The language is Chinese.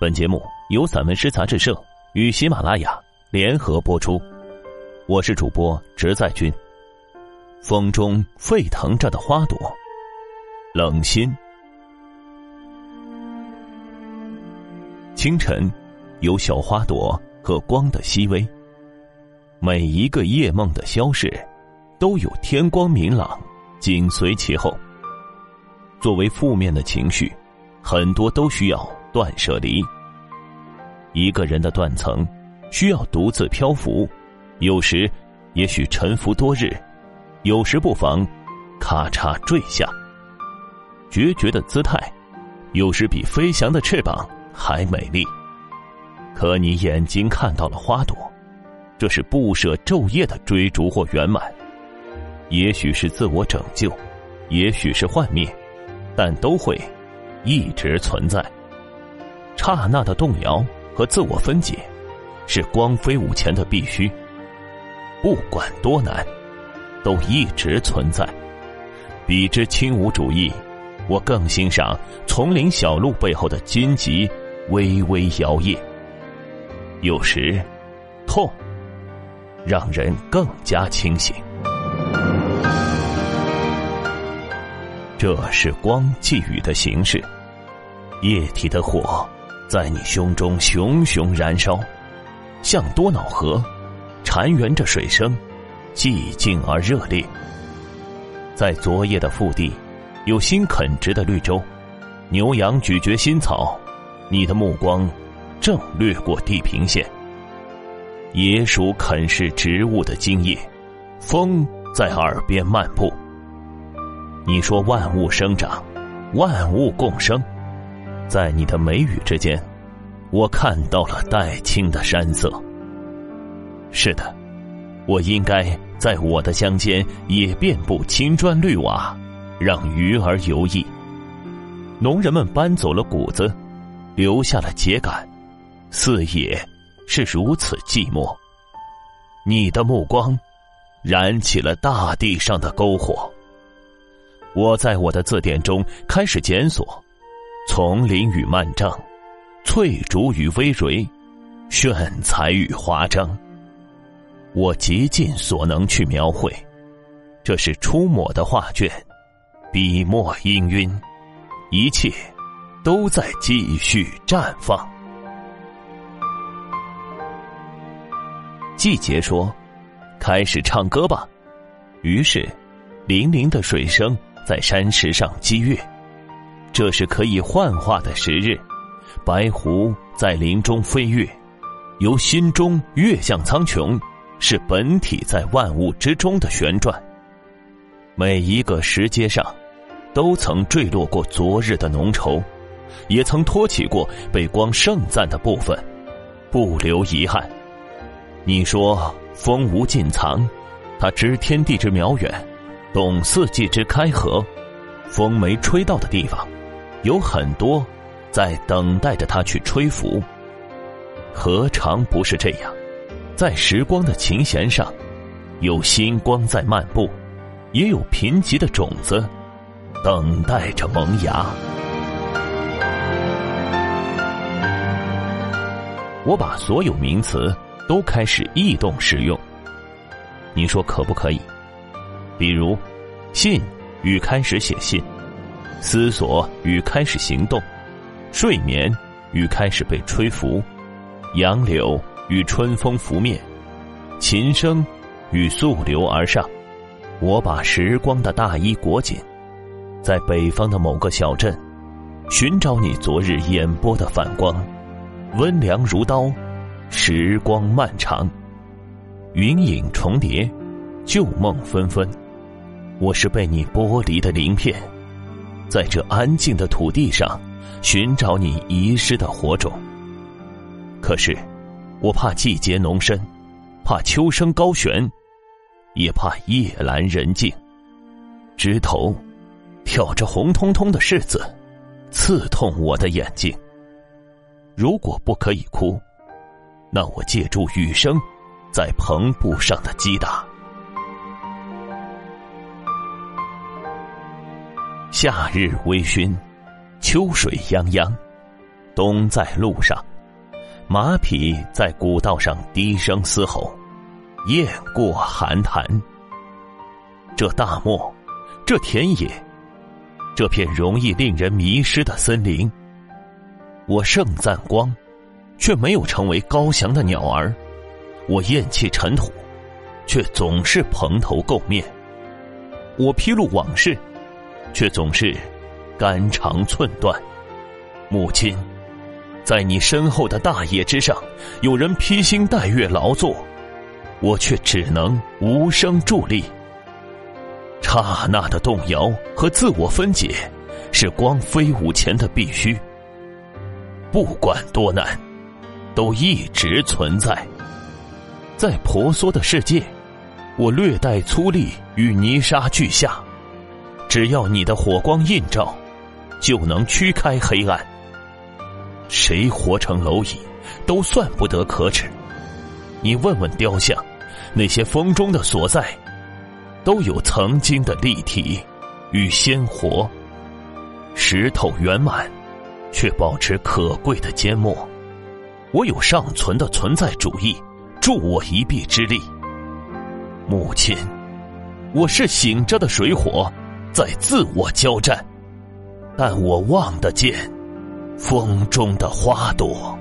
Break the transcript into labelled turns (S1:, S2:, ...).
S1: 本节目由散文诗杂志社与喜马拉雅联合播出，我是主播直在君。风中沸腾着的花朵，冷心。清晨，有小花朵和光的熹微。每一个夜梦的消逝，都有天光明朗紧随其后。作为负面的情绪，很多都需要。断舍离，一个人的断层需要独自漂浮，有时也许沉浮多日，有时不妨咔嚓坠下。决绝的姿态，有时比飞翔的翅膀还美丽。可你眼睛看到了花朵，这是不舍昼夜的追逐或圆满，也许是自我拯救，也许是幻灭，但都会一直存在。刹那的动摇和自我分解，是光飞舞前的必须。不管多难，都一直存在。比之轻舞主义，我更欣赏丛林小路背后的荆棘微微摇曳。有时，痛让人更加清醒。这是光寄予的形式，液体的火。在你胸中熊熊燃烧，像多瑙河，潺湲着水声，寂静而热烈。在昨夜的腹地，有新垦植的绿洲，牛羊咀嚼新草，你的目光正掠过地平线。野鼠啃食植物的茎叶，风在耳边漫步。你说万物生长，万物共生。在你的眉宇之间，我看到了黛青的山色。是的，我应该在我的乡间也遍布青砖绿瓦，让鱼儿游弋。农人们搬走了谷子，留下了秸秆，四野是如此寂寞。你的目光，燃起了大地上的篝火。我在我的字典中开始检索。丛林与漫帐，翠竹与葳蕤，炫彩与华章。我极尽所能去描绘，这是出抹的画卷，笔墨氤氲，一切都在继续绽放。季节说：“开始唱歌吧。”于是，粼粼的水声在山石上激越。这是可以幻化的时日，白狐在林中飞跃，由心中跃向苍穹，是本体在万物之中的旋转。每一个石阶上，都曾坠落过昨日的浓稠，也曾托起过被光盛赞的部分，不留遗憾。你说风无尽藏，它知天地之渺远，懂四季之开合，风没吹到的地方。有很多在等待着他去吹拂，何尝不是这样？在时光的琴弦上，有星光在漫步，也有贫瘠的种子等待着萌芽。我把所有名词都开始异动使用，你说可不可以？比如，信与开始写信。思索与开始行动，睡眠与开始被吹拂，杨柳与春风拂面，琴声与溯流而上。我把时光的大衣裹紧，在北方的某个小镇，寻找你昨日眼波的反光，温凉如刀，时光漫长，云影重叠，旧梦纷纷。我是被你剥离的鳞片。在这安静的土地上，寻找你遗失的火种。可是，我怕季节浓深，怕秋声高悬，也怕夜阑人静。枝头挑着红彤彤的柿子，刺痛我的眼睛。如果不可以哭，那我借助雨声，在篷布上的击打。夏日微醺，秋水泱泱，冬在路上，马匹在古道上低声嘶吼，雁过寒潭。这大漠，这田野，这片容易令人迷失的森林，我盛赞光，却没有成为高翔的鸟儿；我厌弃尘土，却总是蓬头垢面；我披露往事，却总是肝肠寸断。母亲。在你身后的大野之上，有人披星戴月劳作，我却只能无声伫立。刹那的动摇和自我分解，是光飞舞前的必须。不管多难，都一直存在。在婆娑的世界，我略带粗砺与泥沙俱下，只要你的火光映照，就能驱开黑暗。谁活成蝼蚁，都算不得可耻。你问问雕像，那些风中的所在，都有曾经的立体与鲜活。石头圆满，却保持可贵的缄默。我有尚存的存在主义，助我一臂之力。母亲，我是醒着的水火，在自我交战，但我望得见。风中的花朵。